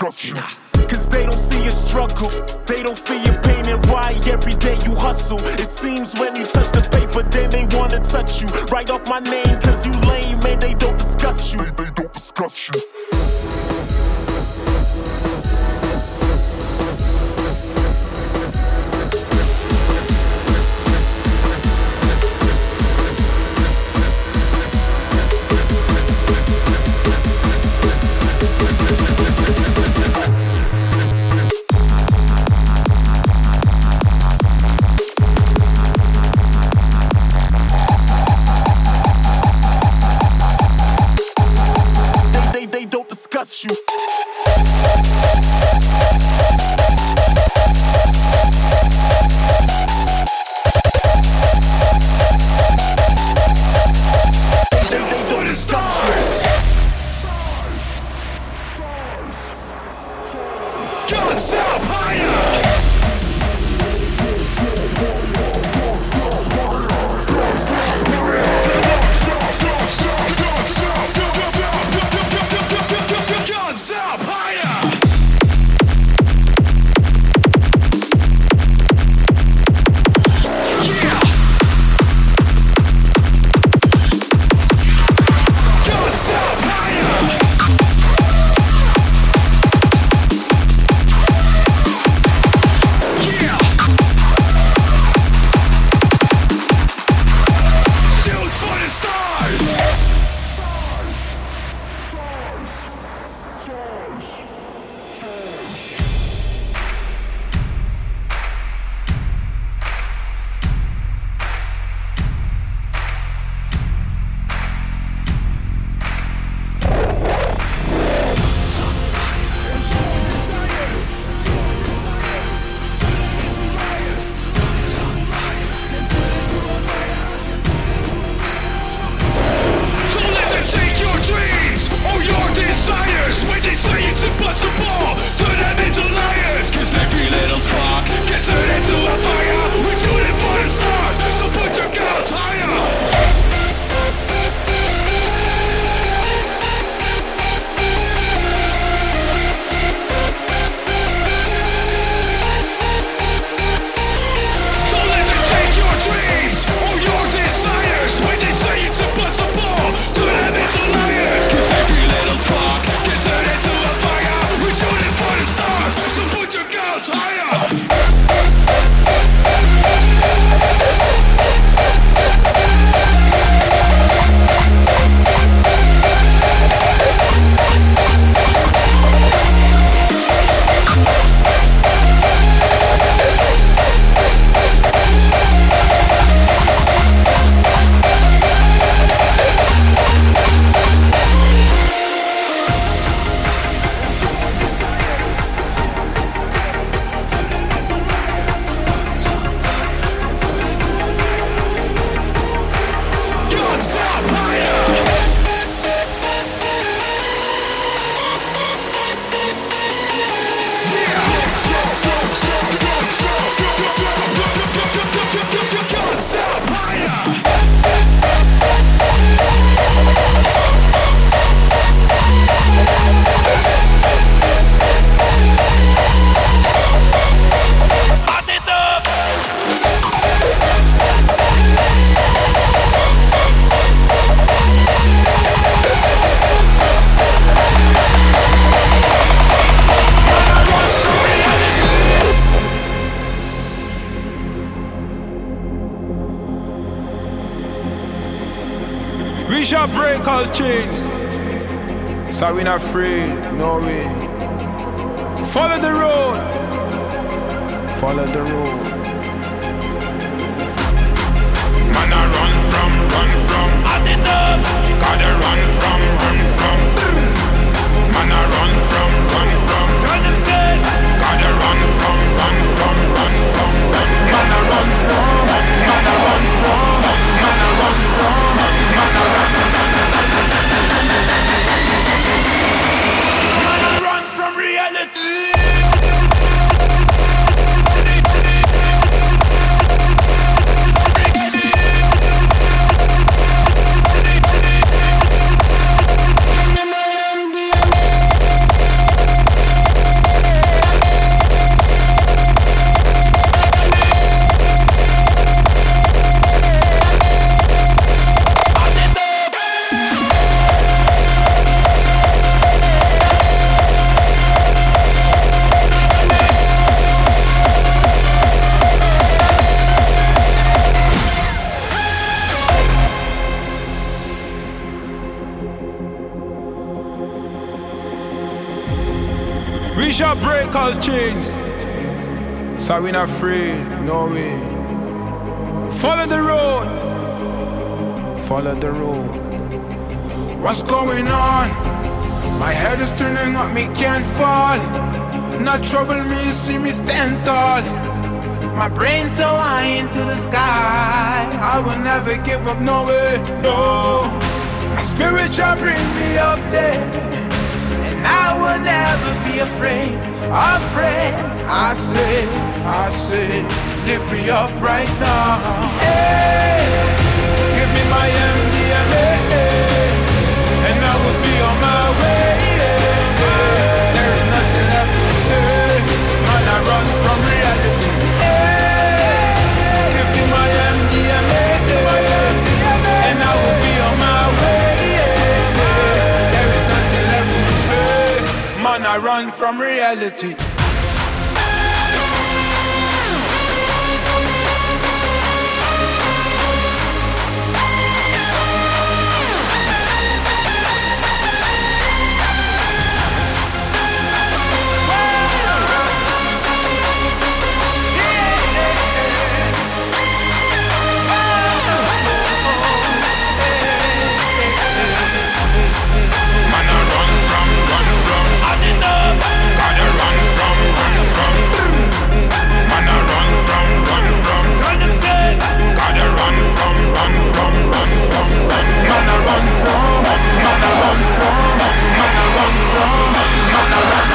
Cause they don't see your struggle, they don't feel your pain and why every day you hustle. It seems when you touch the paper, then they wanna touch you. Write off my name, cause you lame and they don't discuss you. They, they don't discuss you. free. We shall break all chains. So we're not afraid, no way. Follow the road, follow the road. What's going on? My head is turning up, me can't fall. Not trouble me, see me stand tall. My brain so high into the sky. I will never give up, no way, no. My spirit shall bring me up there. Never be afraid, afraid. I say, I say, lift me up right now. Hey, give me my MDMA, and I will be on my way. I run from reality. Run from, man, I run from, man, I run.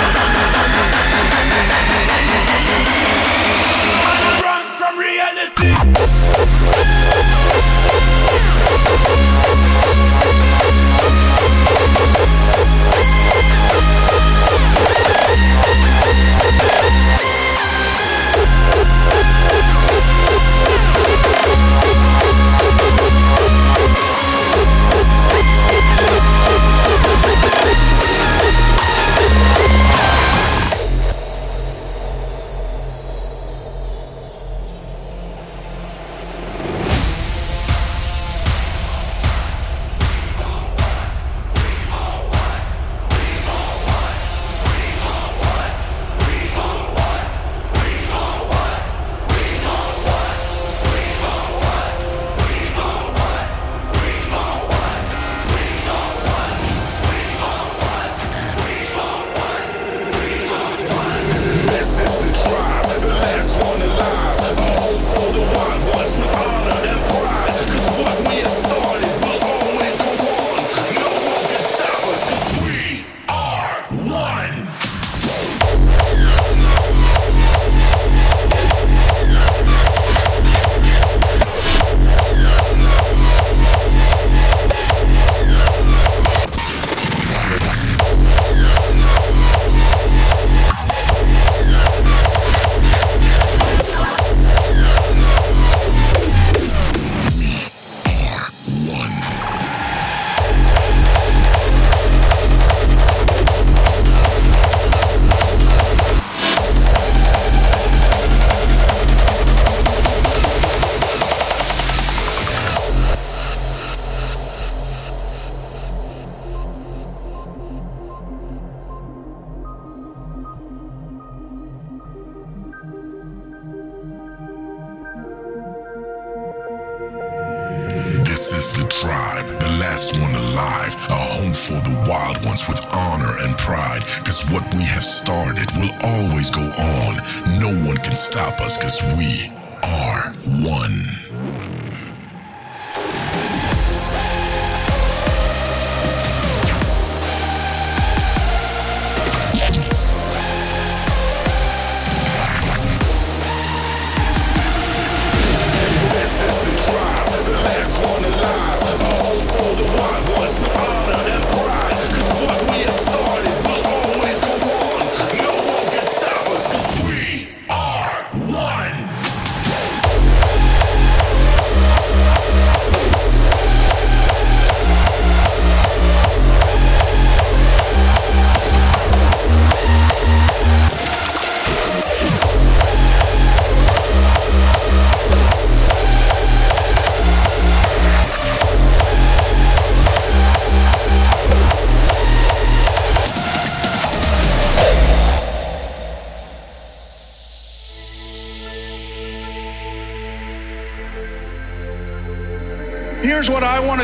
Us cause we are one.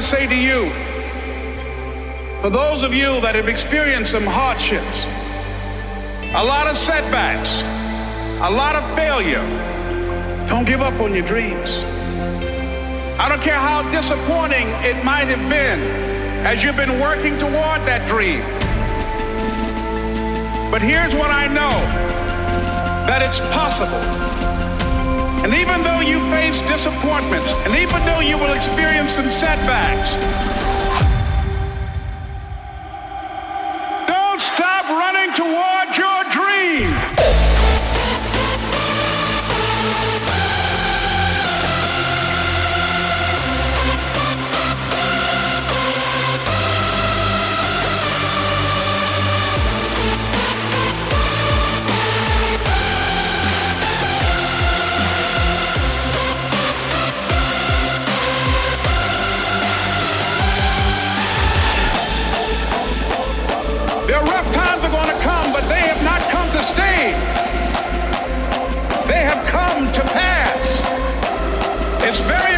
To say to you for those of you that have experienced some hardships, a lot of setbacks, a lot of failure, don't give up on your dreams. I don't care how disappointing it might have been as you've been working toward that dream. But here's what I know, that it's possible. And even though you face disappointments, and even though you will experience some setbacks, It's very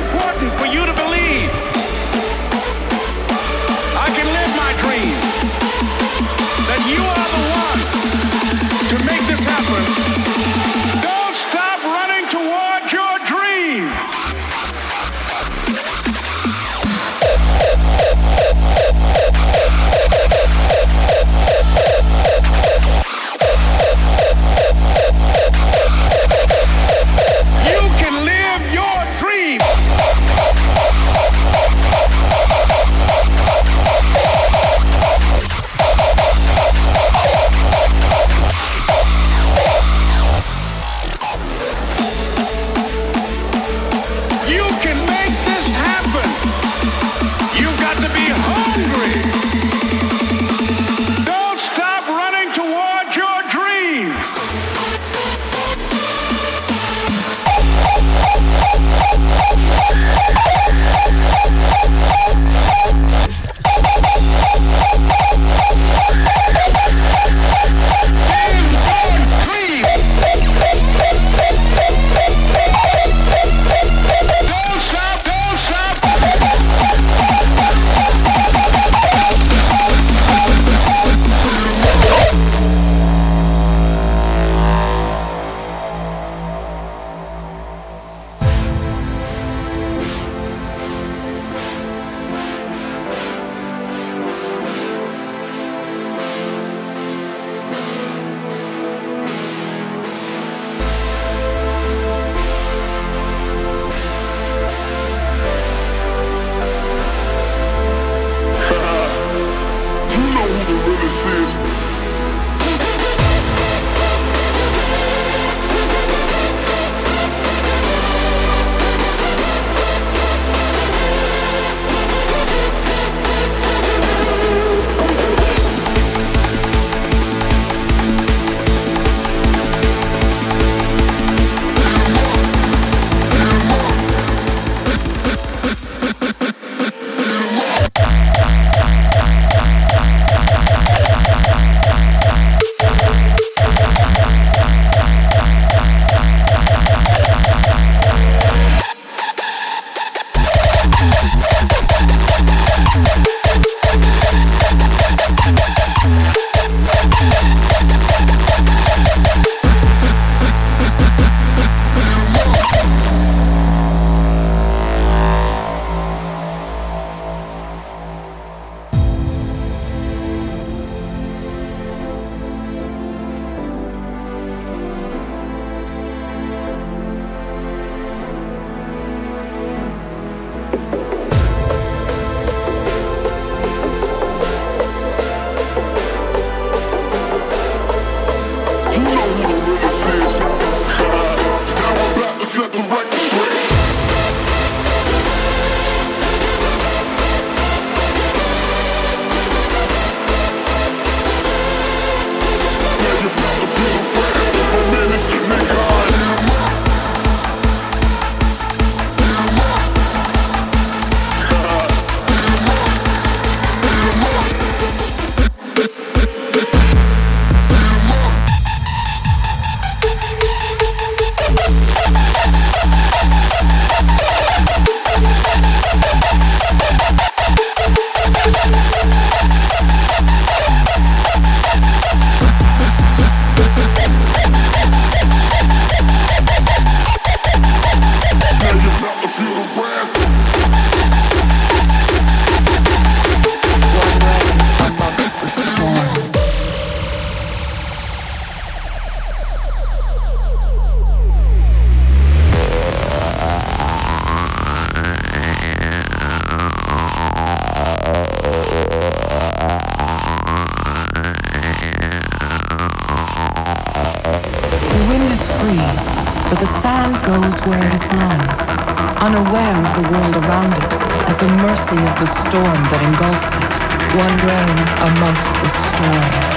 storm that engulfs it, one grain amongst the storm.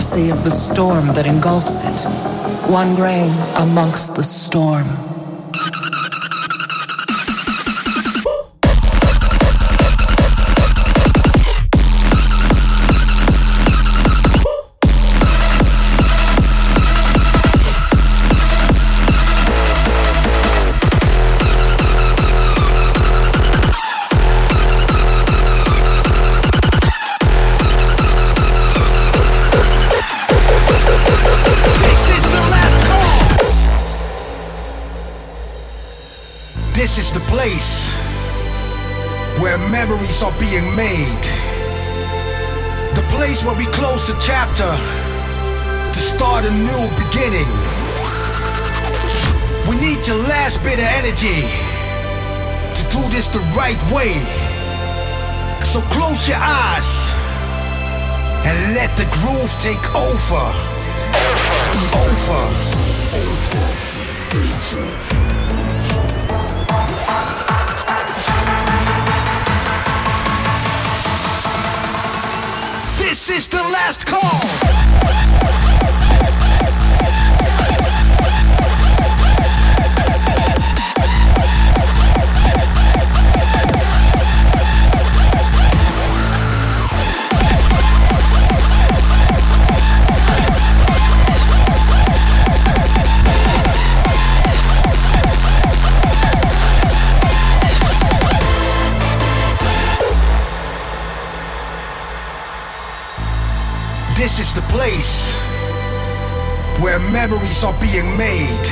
Mercy of the storm that engulfs it. One grain amongst the storm. Are being made. The place where we close a chapter to start a new beginning. We need your last bit of energy to do this the right way. So close your eyes and let the groove take over. Over. Over. over. This is the last call. Place where memories are being made.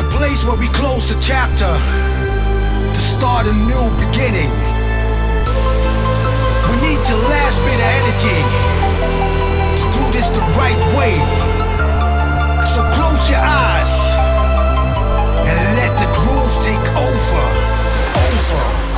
The place where we close a chapter to start a new beginning. We need your last bit of energy to do this the right way. So close your eyes and let the groove take over. Over.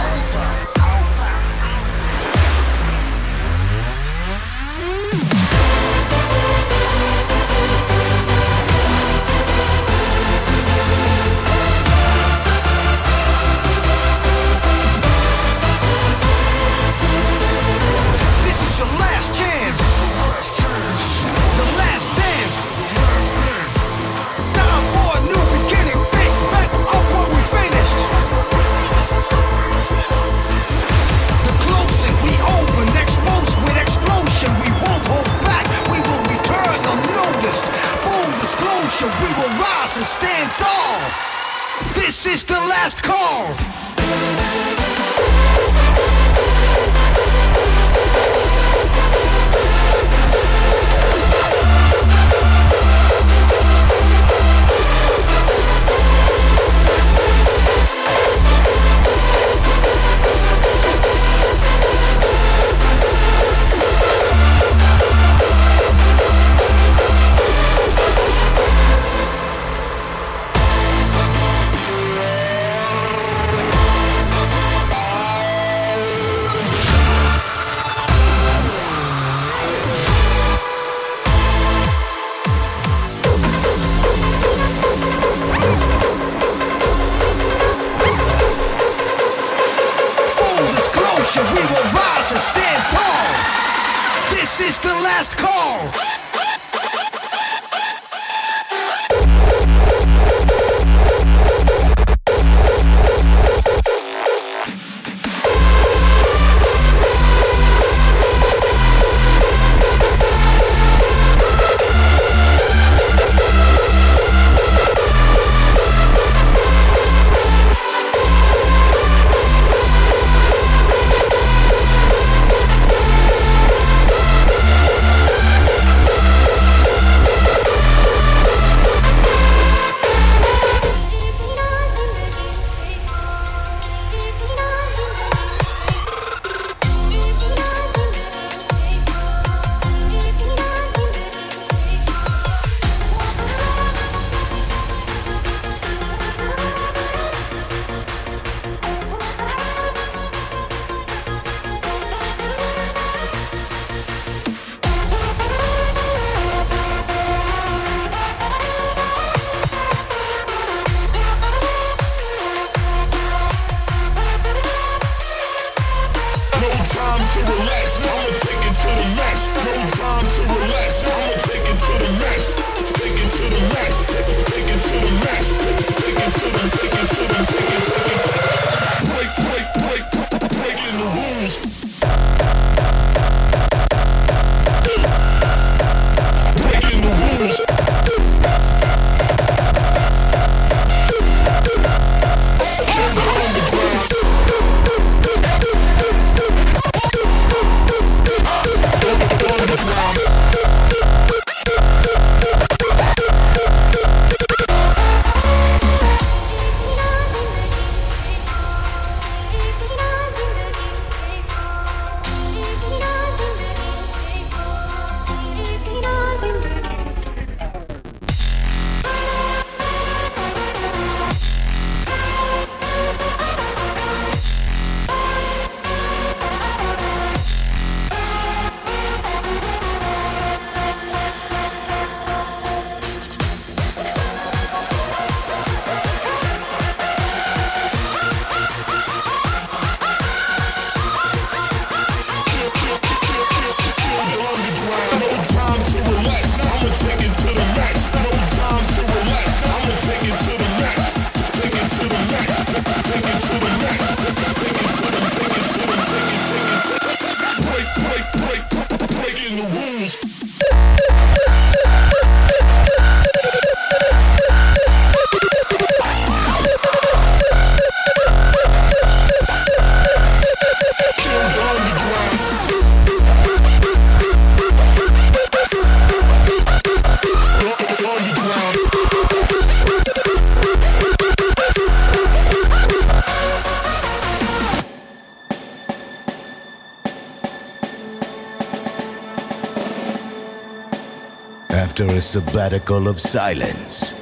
Sabbatical of silence,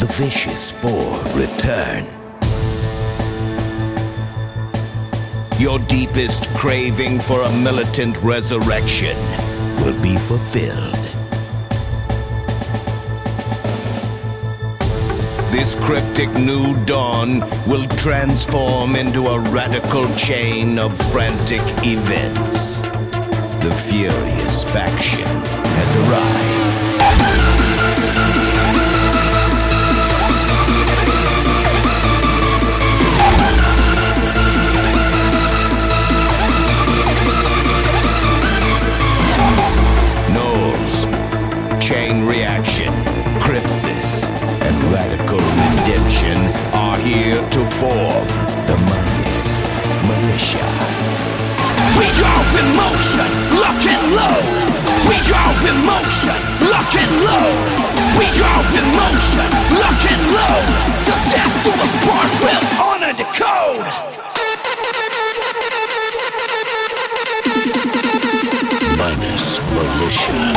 the Vicious Four return. Your deepest craving for a militant resurrection will be fulfilled. This cryptic new dawn will transform into a radical chain of frantic events. The Furious faction has arrived. Chain Reaction, Crypsis, and Radical Redemption are here to form the Minus Militia. We go in motion, lock and load. We go in motion, lock and load. We go in motion, lock and load. Till death do us part, we'll honor the code. Minus Militia.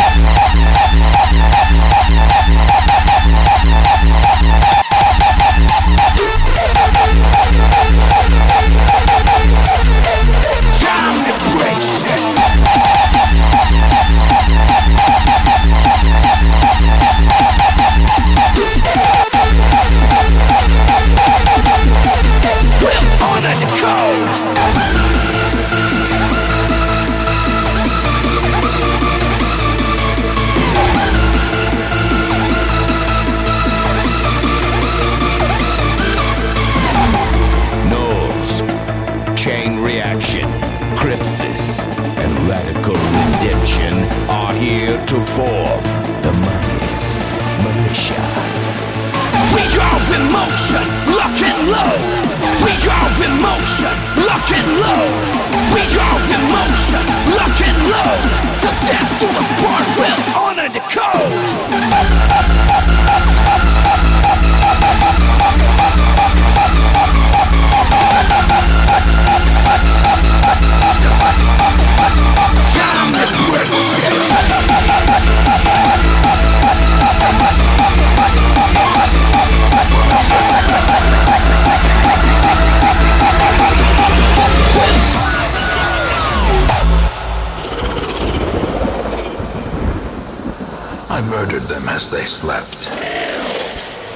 them as they slept.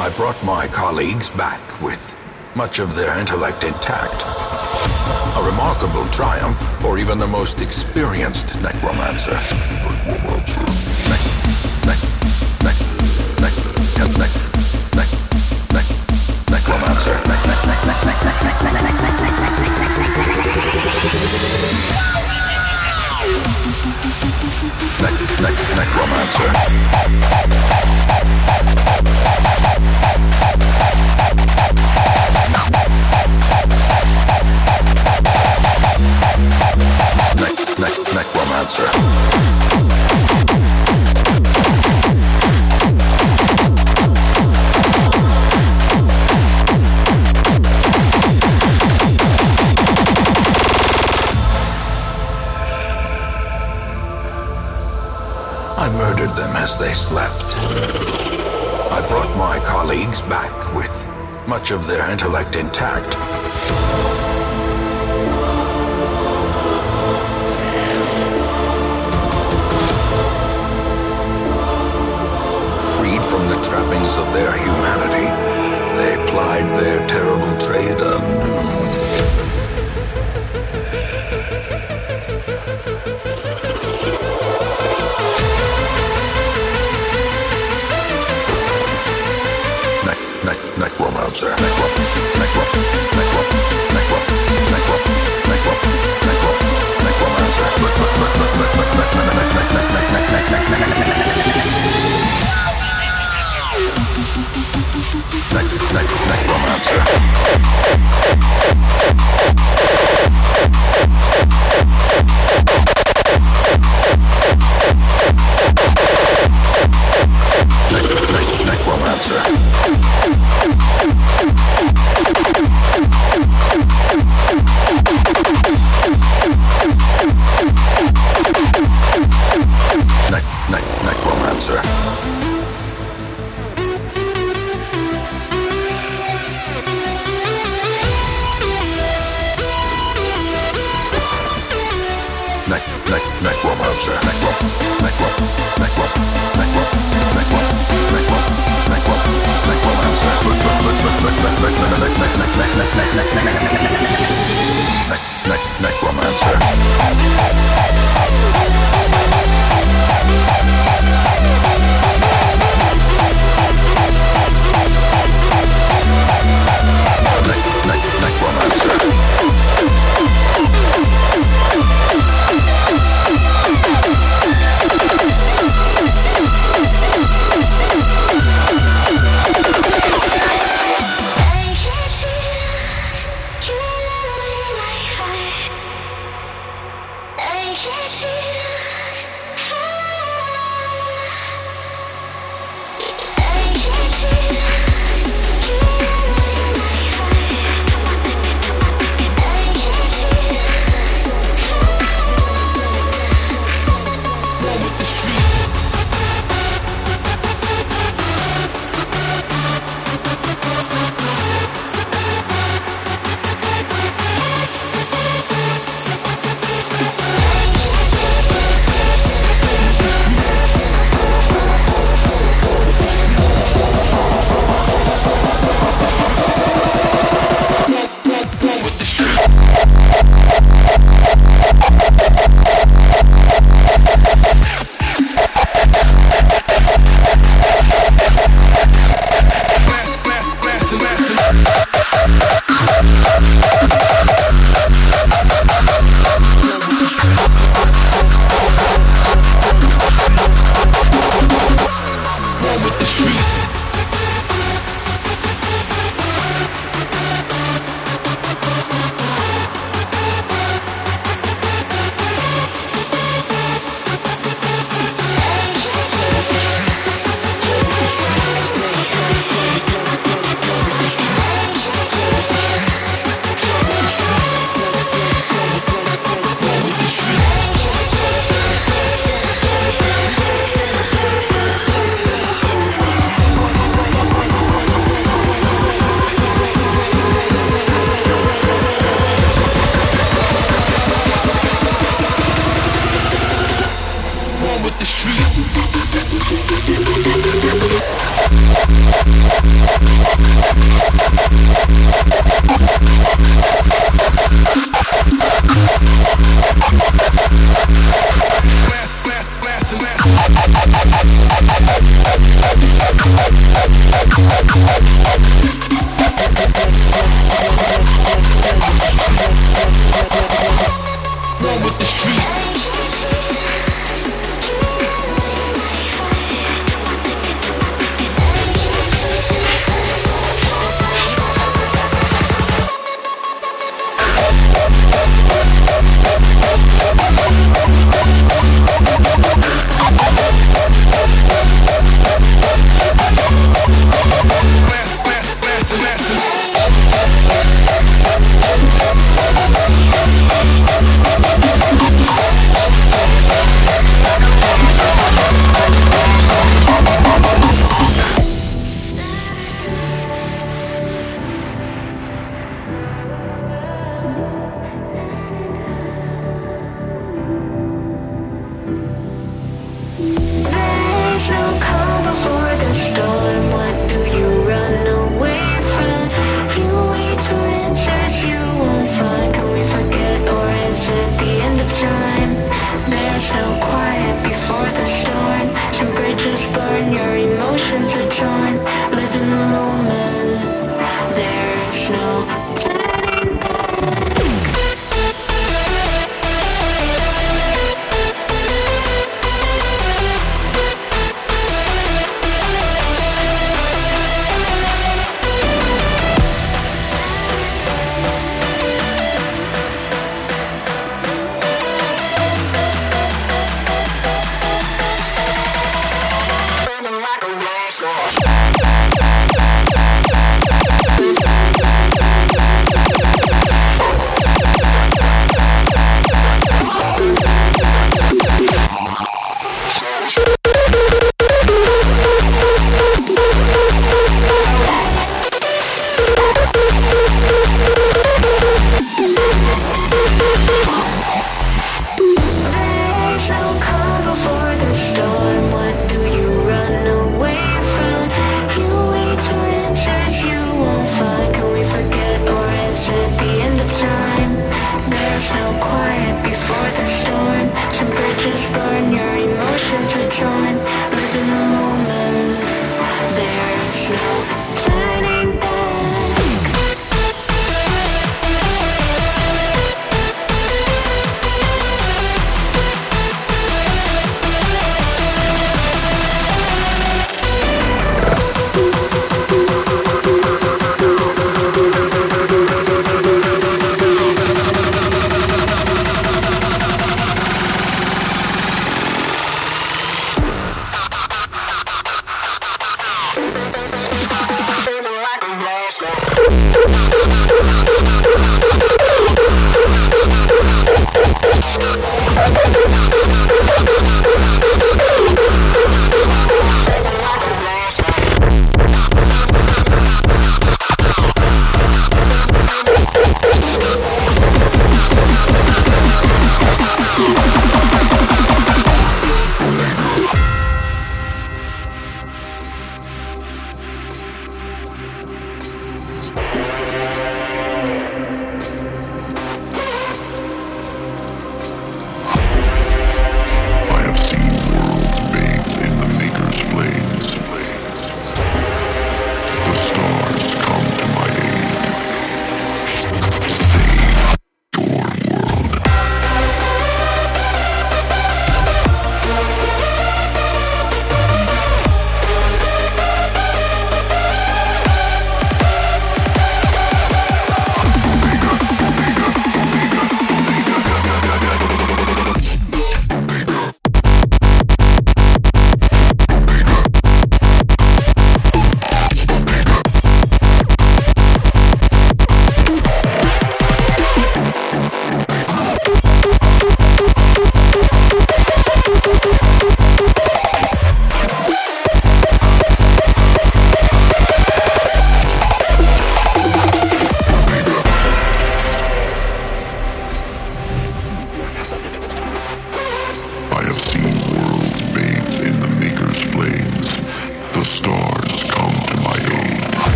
I brought my colleagues back with much of their intellect intact. A remarkable triumph for even the most experienced necromancer. Necromancer. Necromancer. much of their intellect intact.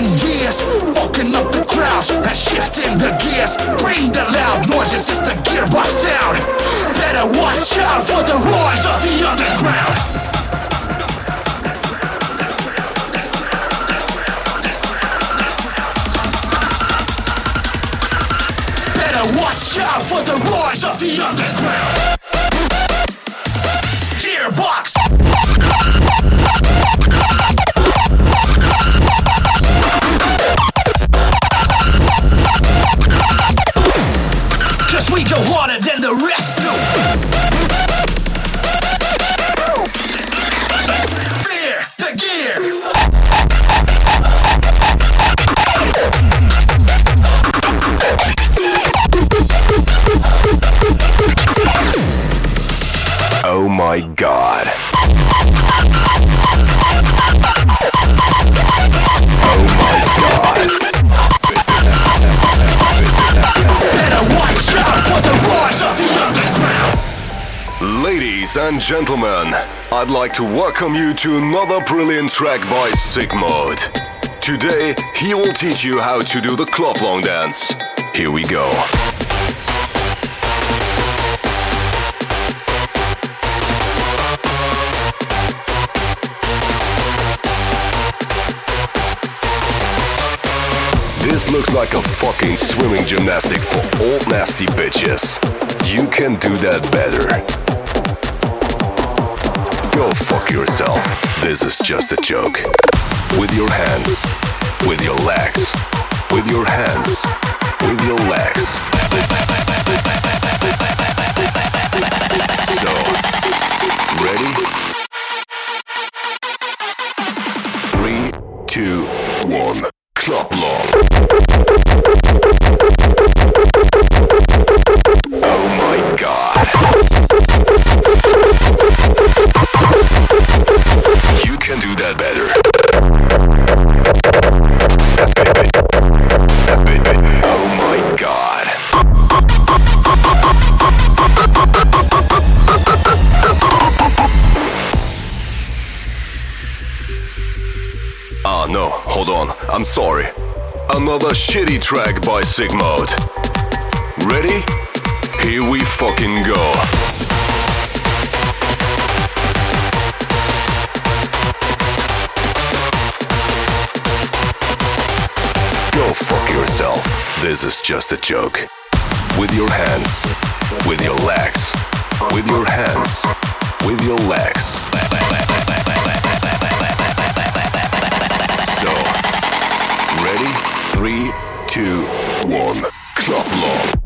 10 years. Fucking up the crowds and shifting the gears. Bring the loud noises, it's the gearbox sound. Better watch out for the roars of the underground. Better Watch out for the roars of the underground! Gentlemen, I'd like to welcome you to another brilliant track by Sickmode. Today, he will teach you how to do the Klaplongen dance. Here we go. This looks like a fucking swimming gymnastic for old nasty bitches. You can do that better. Fuck yourself. This is just a joke. With your hands, with your legs, with your hands, with your legs. Track by Sickmode. Ready? Here we fucking go. Go fuck yourself. This is just a joke. With your hands, with your legs, with your hands, with your legs. Two, one. Clock lock.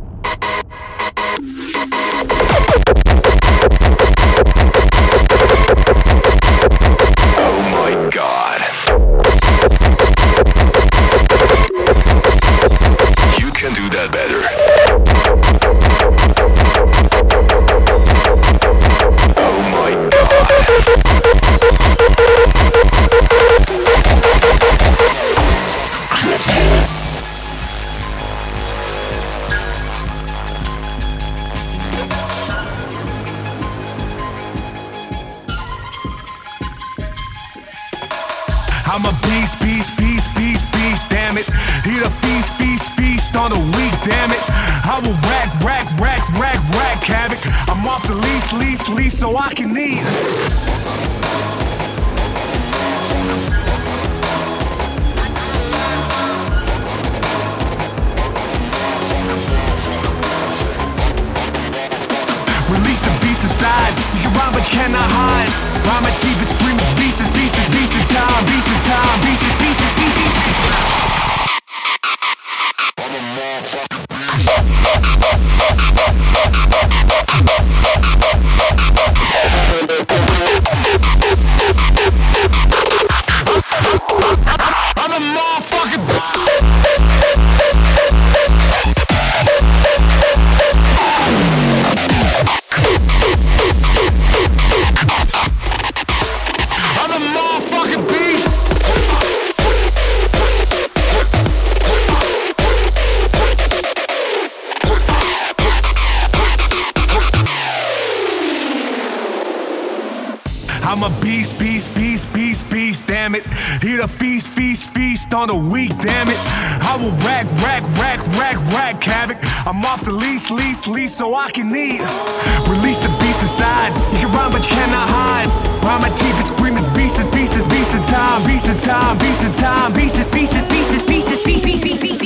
I'm a beast, beast, beast, beast, beast, damn it. Eat a feast, feast, feast on a week, damn it. I will rack, rack, rack, rack, rack havoc. I'm off the lease, lease, lease so I can eat. You can rhyme, but you cannot hide. Rhyme my teeth and scream, beast, beast, beast in time, beast in time, beast, beast, beast, beast. Eat a feast, feast, feast on the week, damn it. I will rack, rack, rack, rack, rack havoc. I'm off the lease, lease, lease so I can eat. Release the beast inside. You can run, but you cannot hide. Rhyme my teeth and scream, it's beast, beast, beast in time, beast in time, beast in time, beast, it's beast, it's beast, it's beast, it's beast, beast, beast, beast, beast,